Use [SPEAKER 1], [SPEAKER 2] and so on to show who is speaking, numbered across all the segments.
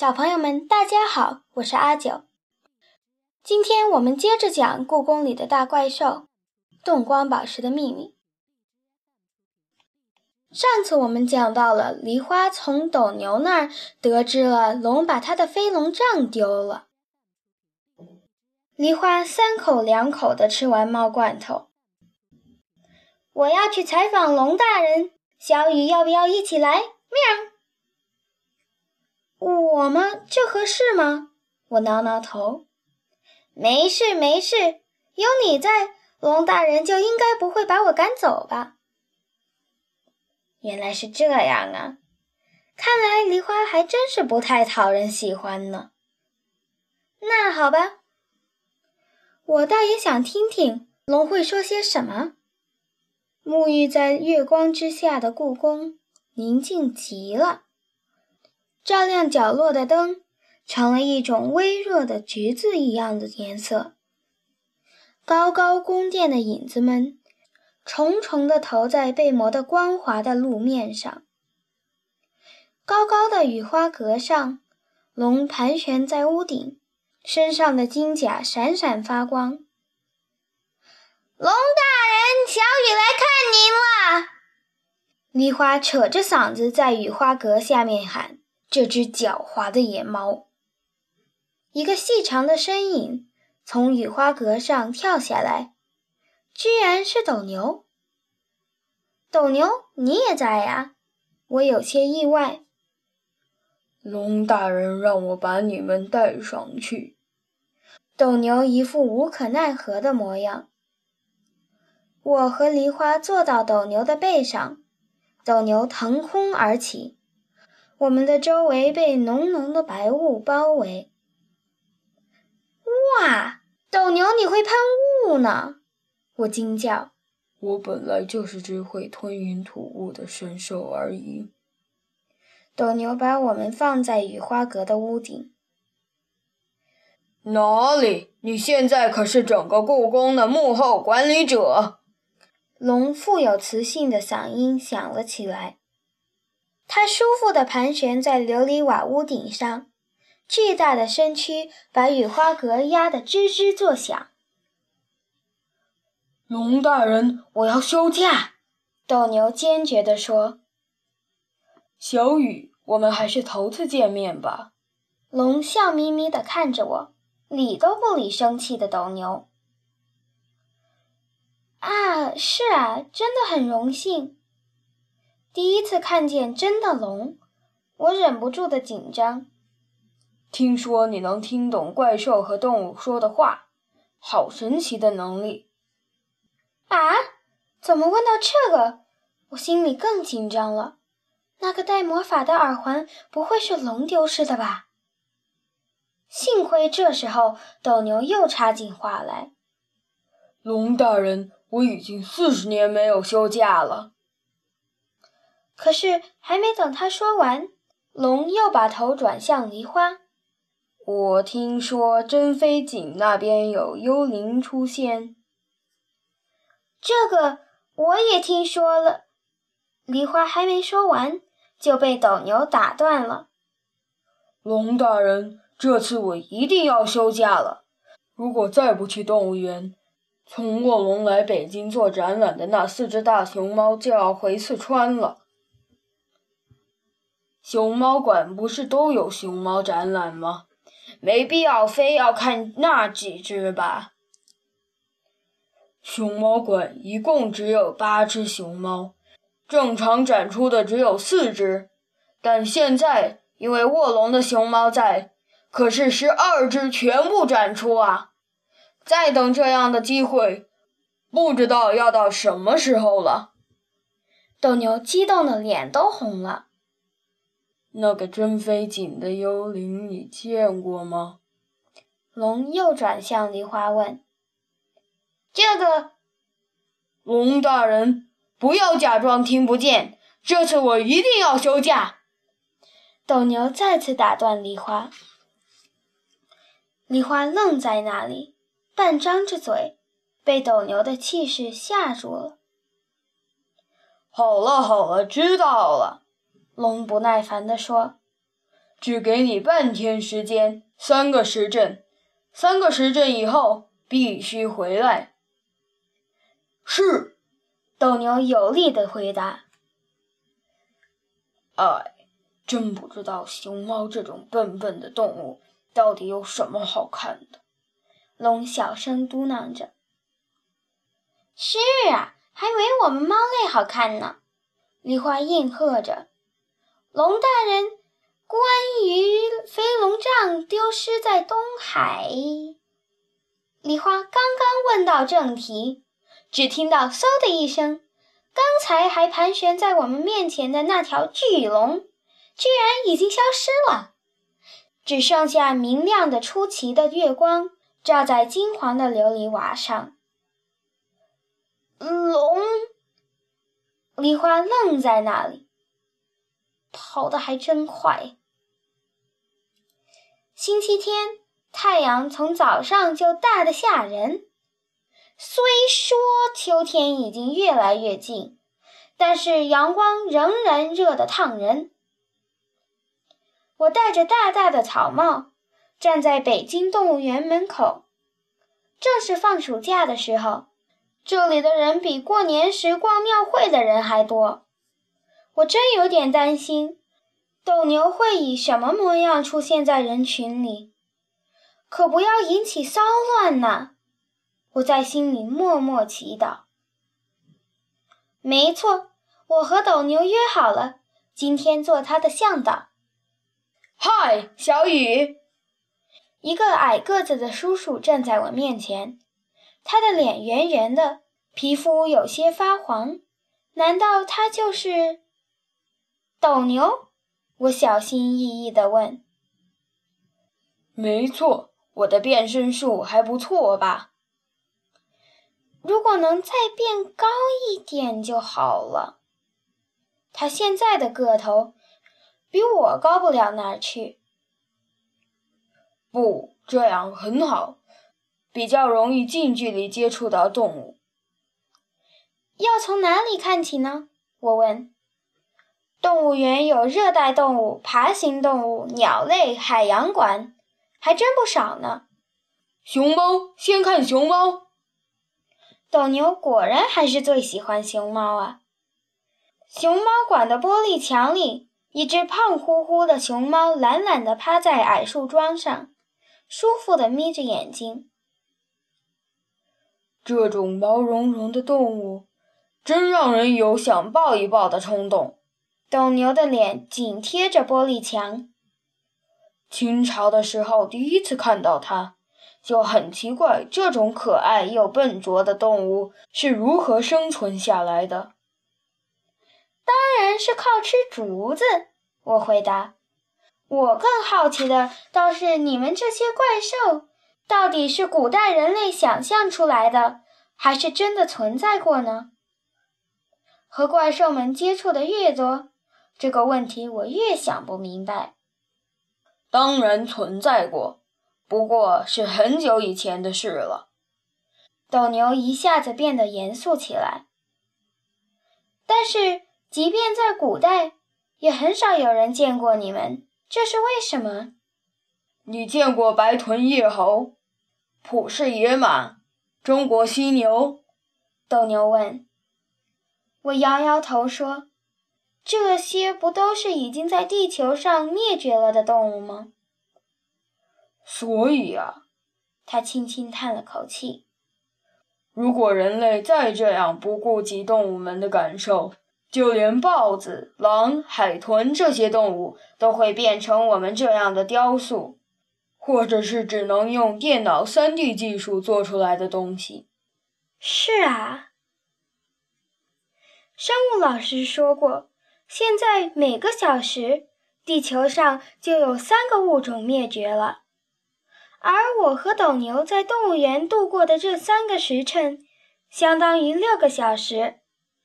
[SPEAKER 1] 小朋友们，大家好，我是阿九。今天我们接着讲故宫里的大怪兽——动光宝石的秘密。上次我们讲到了梨花从斗牛那儿得知了龙把他的飞龙杖丢了。梨花三口两口的吃完猫罐头。我要去采访龙大人，小雨要不要一起来？喵。我吗？这合适吗？我挠挠头。没事没事，有你在，龙大人就应该不会把我赶走吧？原来是这样啊！看来梨花还真是不太讨人喜欢呢。那好吧，我倒也想听听龙会说些什么。沐浴在月光之下的故宫，宁静极了。照亮角落的灯，成了一种微弱的橘子一样的颜色。高高宫殿的影子们，重重地投在被磨得光滑的路面上。高高的雨花阁上，龙盘旋在屋顶，身上的金甲闪闪发光。龙大人，小雨来看您了！梨花扯着嗓子在雨花阁下面喊：“这只狡猾的野猫！”一个细长的身影从雨花阁上跳下来，居然是斗牛。斗牛，你也在呀？我有些意外。
[SPEAKER 2] 龙大人让我把你们带上去。
[SPEAKER 1] 斗牛一副无可奈何的模样。我和梨花坐到斗牛的背上，斗牛腾空而起，我们的周围被浓浓的白雾包围。哇，斗牛你会喷雾呢！我惊叫。
[SPEAKER 2] 我本来就是只会吞云吐雾的神兽而已。
[SPEAKER 1] 斗牛把我们放在雨花阁的屋顶。
[SPEAKER 2] 哪里？你现在可是整个故宫的幕后管理者。
[SPEAKER 1] 龙富有磁性的嗓音响了起来，它舒服地盘旋在琉璃瓦屋顶上，巨大的身躯把雨花阁压得吱吱作响。
[SPEAKER 2] 龙大人，我要休假！
[SPEAKER 1] 斗牛坚决地说。
[SPEAKER 2] 小雨，我们还是头次见面吧。
[SPEAKER 1] 龙笑眯眯地看着我，理都不理生气的斗牛。啊，是啊，真的很荣幸。第一次看见真的龙，我忍不住的紧张。
[SPEAKER 2] 听说你能听懂怪兽和动物说的话，好神奇的能力！
[SPEAKER 1] 啊，怎么问到这个，我心里更紧张了。那个带魔法的耳环不会是龙丢失的吧？幸亏这时候斗牛又插进话来：“
[SPEAKER 2] 龙大人。”我已经四十年没有休假了。
[SPEAKER 1] 可是还没等他说完，龙又把头转向梨花。
[SPEAKER 2] 我听说珍妃井那边有幽灵出现。
[SPEAKER 1] 这个我也听说了。梨花还没说完，就被斗牛打断了。
[SPEAKER 2] 龙大人，这次我一定要休假了。如果再不去动物园，从卧龙来北京做展览的那四只大熊猫就要回四川了。熊猫馆不是都有熊猫展览吗？没必要非要看那几只吧。熊猫馆一共只有八只熊猫，正常展出的只有四只，但现在因为卧龙的熊猫在，可是十二只全部展出啊。再等这样的机会，不知道要到什么时候了。
[SPEAKER 1] 斗牛激动的脸都红了。
[SPEAKER 2] 那个真飞井的幽灵，你见过吗？
[SPEAKER 1] 龙又转向梨花问：“这个，
[SPEAKER 2] 龙大人，不要假装听不见。这次我一定要休假。”
[SPEAKER 1] 斗牛再次打断梨花。梨花愣在那里。半张着嘴，被斗牛的气势吓住了。
[SPEAKER 2] 好了好了，知道了。
[SPEAKER 1] 龙不耐烦地说：“
[SPEAKER 2] 只给你半天时间，三个时辰，三个时辰以后必须回来。”
[SPEAKER 3] 是，
[SPEAKER 1] 斗牛有力的回答。
[SPEAKER 2] 哎，真不知道熊猫这种笨笨的动物到底有什么好看的。
[SPEAKER 1] 龙小声嘟囔着：“是啊，还没我们猫类好看呢。”梨花应和着：“龙大人，关于飞龙杖丢失在东海。”梨花刚刚问到正题，只听到“嗖”的一声。刚才还盘旋在我们面前的那条巨龙，居然已经消失了，只剩下明亮的出奇的月光照在金黄的琉璃瓦上。龙，梨花愣在那里，跑得还真快。星期天，太阳从早上就大得吓人。虽说秋天已经越来越近，但是阳光仍然热得烫人。我戴着大大的草帽，站在北京动物园门口。正是放暑假的时候，这里的人比过年时逛庙会的人还多。我真有点担心，斗牛会以什么模样出现在人群里，可不要引起骚乱呐。我在心里默默祈祷。没错，我和斗牛约好了，今天做他的向导。
[SPEAKER 2] 嗨，小雨！
[SPEAKER 1] 一个矮个子的叔叔站在我面前，他的脸圆圆的，皮肤有些发黄。难道他就是斗牛？我小心翼翼地问。
[SPEAKER 2] 没错，我的变身术还不错吧？
[SPEAKER 1] 如果能再变高一点就好了。他现在的个头比我高不了哪儿去。
[SPEAKER 2] 不，这样很好，比较容易近距离接触到动物。
[SPEAKER 1] 要从哪里看起呢？我问。动物园有热带动物、爬行动物、鸟类、海洋馆，还真不少呢。
[SPEAKER 2] 熊猫，先看熊猫。
[SPEAKER 1] 斗牛果然还是最喜欢熊猫啊！熊猫馆的玻璃墙里，一只胖乎乎的熊猫懒懒地趴在矮树桩上，舒服地眯着眼睛。
[SPEAKER 2] 这种毛茸茸的动物，真让人有想抱一抱的冲动。
[SPEAKER 1] 斗牛的脸紧贴着玻璃墙。
[SPEAKER 2] 清朝的时候，第一次看到它。就很奇怪，这种可爱又笨拙的动物是如何生存下来的？
[SPEAKER 1] 当然是靠吃竹子。我回答。我更好奇的倒是你们这些怪兽，到底是古代人类想象出来的，还是真的存在过呢？和怪兽们接触的越多，这个问题我越想不明白。
[SPEAKER 2] 当然存在过。不过是很久以前的事了。
[SPEAKER 1] 斗牛一下子变得严肃起来。但是，即便在古代，也很少有人见过你们，这是为什么？
[SPEAKER 2] 你见过白臀叶猴、普氏野马、中国犀牛？
[SPEAKER 1] 斗牛问。我摇摇头说：“这些不都是已经在地球上灭绝了的动物吗？”
[SPEAKER 2] 所以啊，
[SPEAKER 1] 他轻轻叹了口气。
[SPEAKER 2] 如果人类再这样不顾及动物们的感受，就连豹子、狼、海豚这些动物都会变成我们这样的雕塑，或者是只能用电脑 3D 技术做出来的东西。
[SPEAKER 1] 是啊，生物老师说过，现在每个小时，地球上就有三个物种灭绝了。而我和斗牛在动物园度过的这三个时辰，相当于六个小时。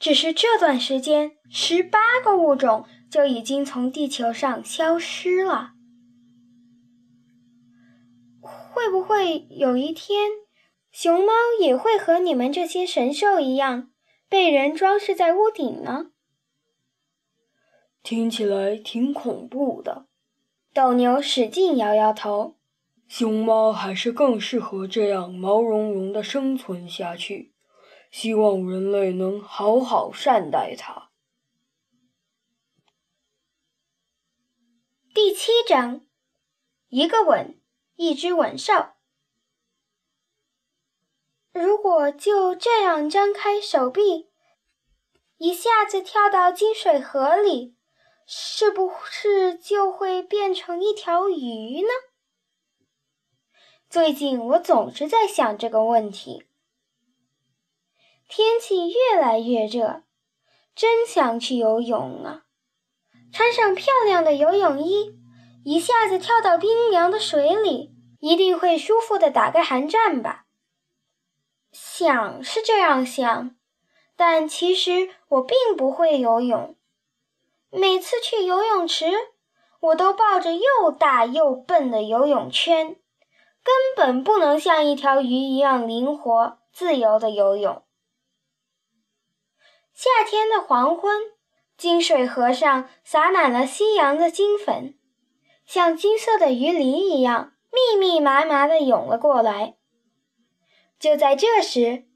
[SPEAKER 1] 只是这段时间，十八个物种就已经从地球上消失了。会不会有一天，熊猫也会和你们这些神兽一样，被人装饰在屋顶呢？
[SPEAKER 2] 听起来挺恐怖的。
[SPEAKER 1] 斗牛使劲摇摇头。
[SPEAKER 2] 熊猫还是更适合这样毛茸茸的生存下去。希望人类能好好善待它。
[SPEAKER 1] 第七章，一个吻，一只吻兽。如果就这样张开手臂，一下子跳到金水河里，是不是就会变成一条鱼呢？最近我总是在想这个问题。天气越来越热，真想去游泳啊！穿上漂亮的游泳衣，一下子跳到冰凉的水里，一定会舒服的打个寒战吧？想是这样想，但其实我并不会游泳。每次去游泳池，我都抱着又大又笨的游泳圈，根本不能像一条鱼一样灵活自由的游泳。夏天的黄昏，金水河上洒满了夕阳的金粉，像金色的鱼鳞一样密密麻麻地涌了过来。就在这时，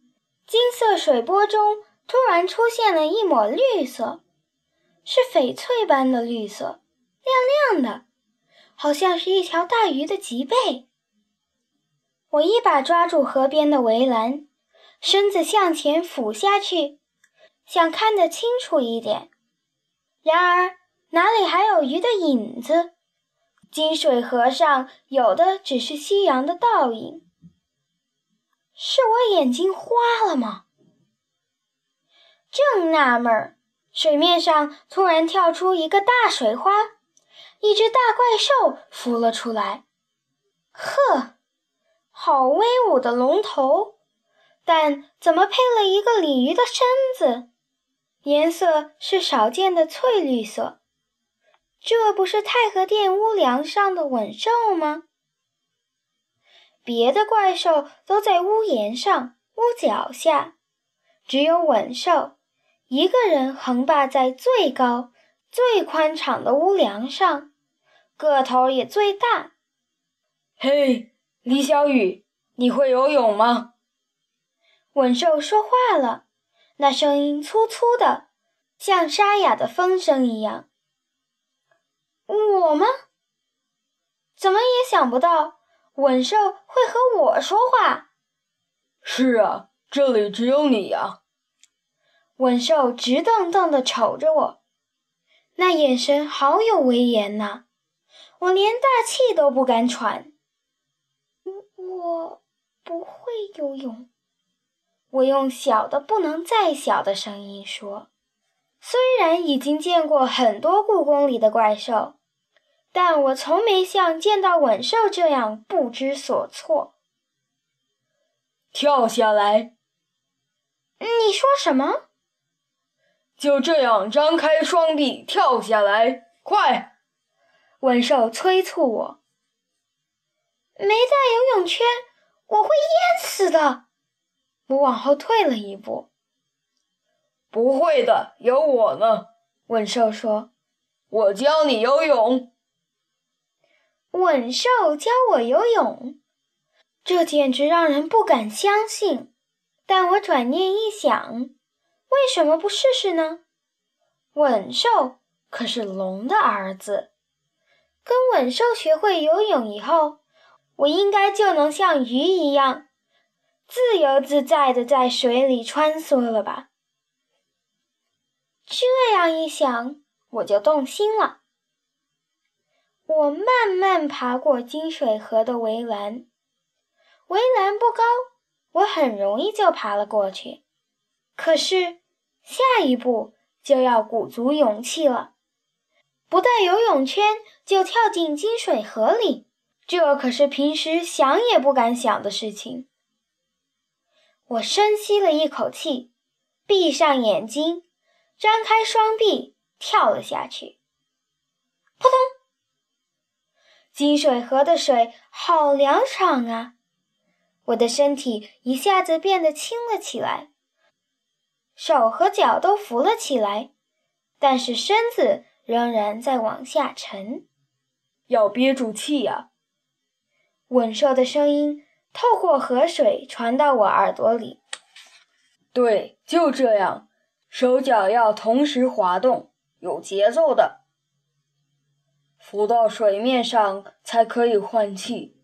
[SPEAKER 1] 金色水波中突然出现了一抹绿色，是翡翠般的绿色，亮亮的，好像是一条大鱼的脊背。我一把抓住河边的围栏，身子向前俯下去。想看得清楚一点，然而哪里还有鱼的影子？金水河上有的只是夕阳的倒影。是我眼睛花了吗？正纳闷儿，水面上突然跳出一个大水花，一只大怪兽浮了出来。呵，好威武的龙头，但怎么配了一个鲤鱼的身子？颜色是少见的翠绿色，这不是太和殿屋梁上的吻兽吗？别的怪兽都在屋檐上、屋脚下，只有吻兽一个人横霸在最高、最宽敞的屋梁上，个头也最大。
[SPEAKER 2] 嘿，李小雨，你会游泳吗？
[SPEAKER 1] 吻兽说话了。那声音粗粗的，像沙哑的风声一样。我吗？怎么也想不到，吻兽会和我说话。
[SPEAKER 2] 是啊，这里只有你呀。
[SPEAKER 1] 吻兽直瞪瞪地瞅着我，那眼神好有威严呐，我连大气都不敢喘。我不会游泳。我用小的不能再小的声音说：“虽然已经见过很多故宫里的怪兽，但我从没像见到吻兽这样不知所措。”
[SPEAKER 2] 跳下来！
[SPEAKER 1] 你说什么？
[SPEAKER 2] 就这样张开双臂跳下来，快！
[SPEAKER 1] 吻兽催促我。没带游泳圈，我会淹死的。我往后退了一步。
[SPEAKER 2] 不会的，有我呢。
[SPEAKER 1] 吻兽说：“
[SPEAKER 2] 我教你游泳。”
[SPEAKER 1] 吻兽教我游泳，这简直让人不敢相信。但我转念一想，为什么不试试呢？吻兽可是龙的儿子，跟吻兽学会游泳以后，我应该就能像鱼一样。自由自在的在水里穿梭了吧？这样一想，我就动心了。我慢慢爬过金水河的围栏，围栏不高，我很容易就爬了过去。可是下一步就要鼓足勇气了，不带游泳圈就跳进金水河里，这可是平时想也不敢想的事情。我深吸了一口气，闭上眼睛，张开双臂，跳了下去。扑通！金水河的水好凉爽啊！我的身体一下子变得轻了起来，手和脚都浮了起来，但是身子仍然在往下沉。
[SPEAKER 2] 要憋住气呀。
[SPEAKER 1] 稳兽的声音透过河水传到我耳朵里。
[SPEAKER 2] 对，就这样，手脚要同时滑动，有节奏的，浮到水面上才可以换气。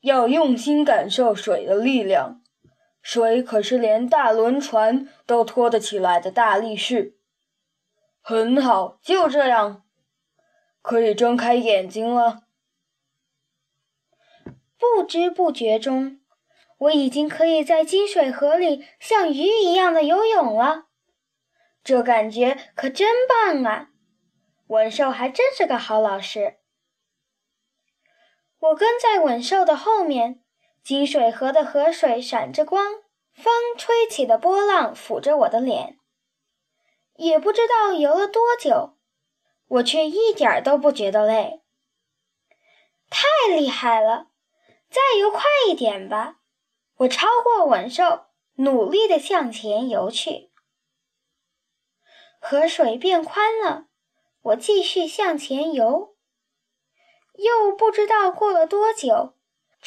[SPEAKER 2] 要用心感受水的力量，水可是连大轮船都拖得起来的大力士。很好，就这样，可以睁开眼睛了。
[SPEAKER 1] 不知不觉中，我已经可以在金水河里像鱼一样的游泳了。这感觉可真棒啊！文兽还真是个好老师。我跟在稳兽的后面，金水河的河水闪着光，风吹起的波浪抚着我的脸。也不知道游了多久，我却一点都不觉得累。太厉害了！再游快一点吧！我超过稳兽，努力地向前游去。河水变宽了，我继续向前游。又不知道过了多久，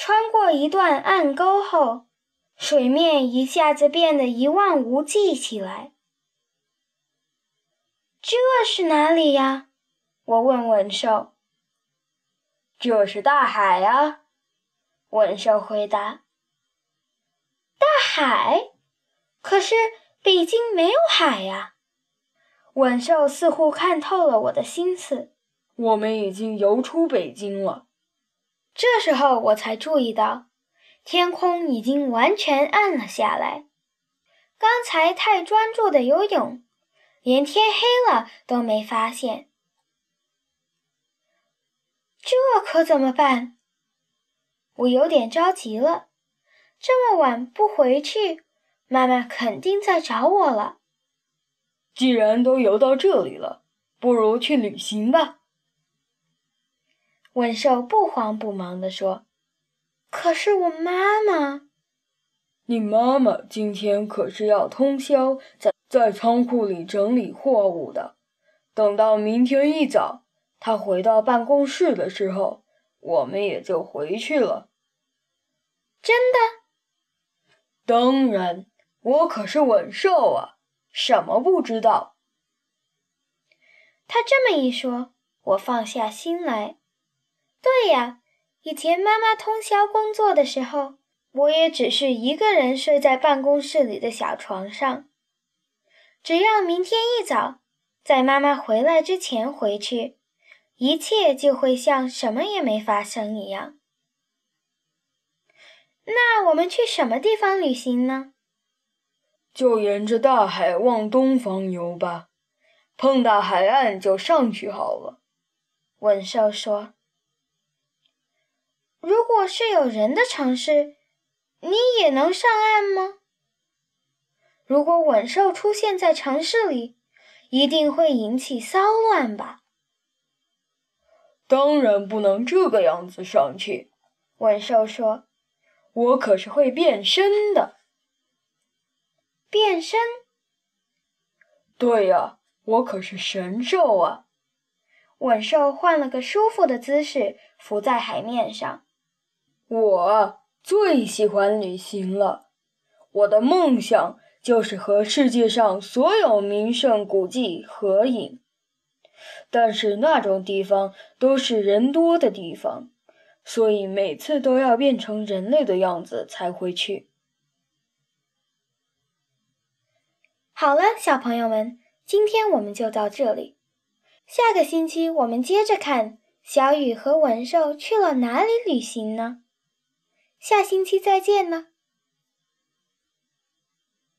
[SPEAKER 1] 穿过一段暗沟后，水面一下子变得一望无际起来。这是哪里呀？我问稳兽。
[SPEAKER 2] 这是大海呀，
[SPEAKER 1] 稳兽回答。大海？可是北京没有海呀。稳兽似乎看透了我的心思。
[SPEAKER 2] 我们已经游出北京了。
[SPEAKER 1] 这时候我才注意到，天空已经完全暗了下来。刚才太专注的游泳，连天黑了都没发现。这可怎么办？我有点着急了。这么晚不回去，妈妈肯定在找我了。
[SPEAKER 2] 既然都游到这里了，不如去旅行吧。
[SPEAKER 1] 稳兽不慌不忙地说：“可是我妈妈……
[SPEAKER 2] 你妈妈今天可是要通宵在在仓库里整理货物的。等到明天一早，她回到办公室的时候，我们也就回去了。”
[SPEAKER 1] 真的？
[SPEAKER 2] 当然，我可是文兽啊，什么不知道？
[SPEAKER 1] 他这么一说，我放下心来。对呀，以前妈妈通宵工作的时候，我也只是一个人睡在办公室里的小床上。只要明天一早，在妈妈回来之前回去，一切就会像什么也没发生一样。那我们去什么地方旅行呢？
[SPEAKER 2] 就沿着大海往东方游吧，碰到海岸就上去好了。
[SPEAKER 1] 稳兽说。如果是有人的城市，你也能上岸吗？如果稳兽出现在城市里，一定会引起骚乱吧？
[SPEAKER 2] 当然不能这个样子上去。
[SPEAKER 1] 稳兽说：“
[SPEAKER 2] 我可是会变身的。”
[SPEAKER 1] 变身？
[SPEAKER 2] 对呀，我可是神兽啊！
[SPEAKER 1] 稳兽换了个舒服的姿势，浮在海面上。
[SPEAKER 2] 我最喜欢旅行了，我的梦想就是和世界上所有名胜古迹合影。但是那种地方都是人多的地方，所以每次都要变成人类的样子才会去。
[SPEAKER 1] 好了，小朋友们，今天我们就到这里，下个星期我们接着看小雨和文兽去了哪里旅行呢？下星期再见呢。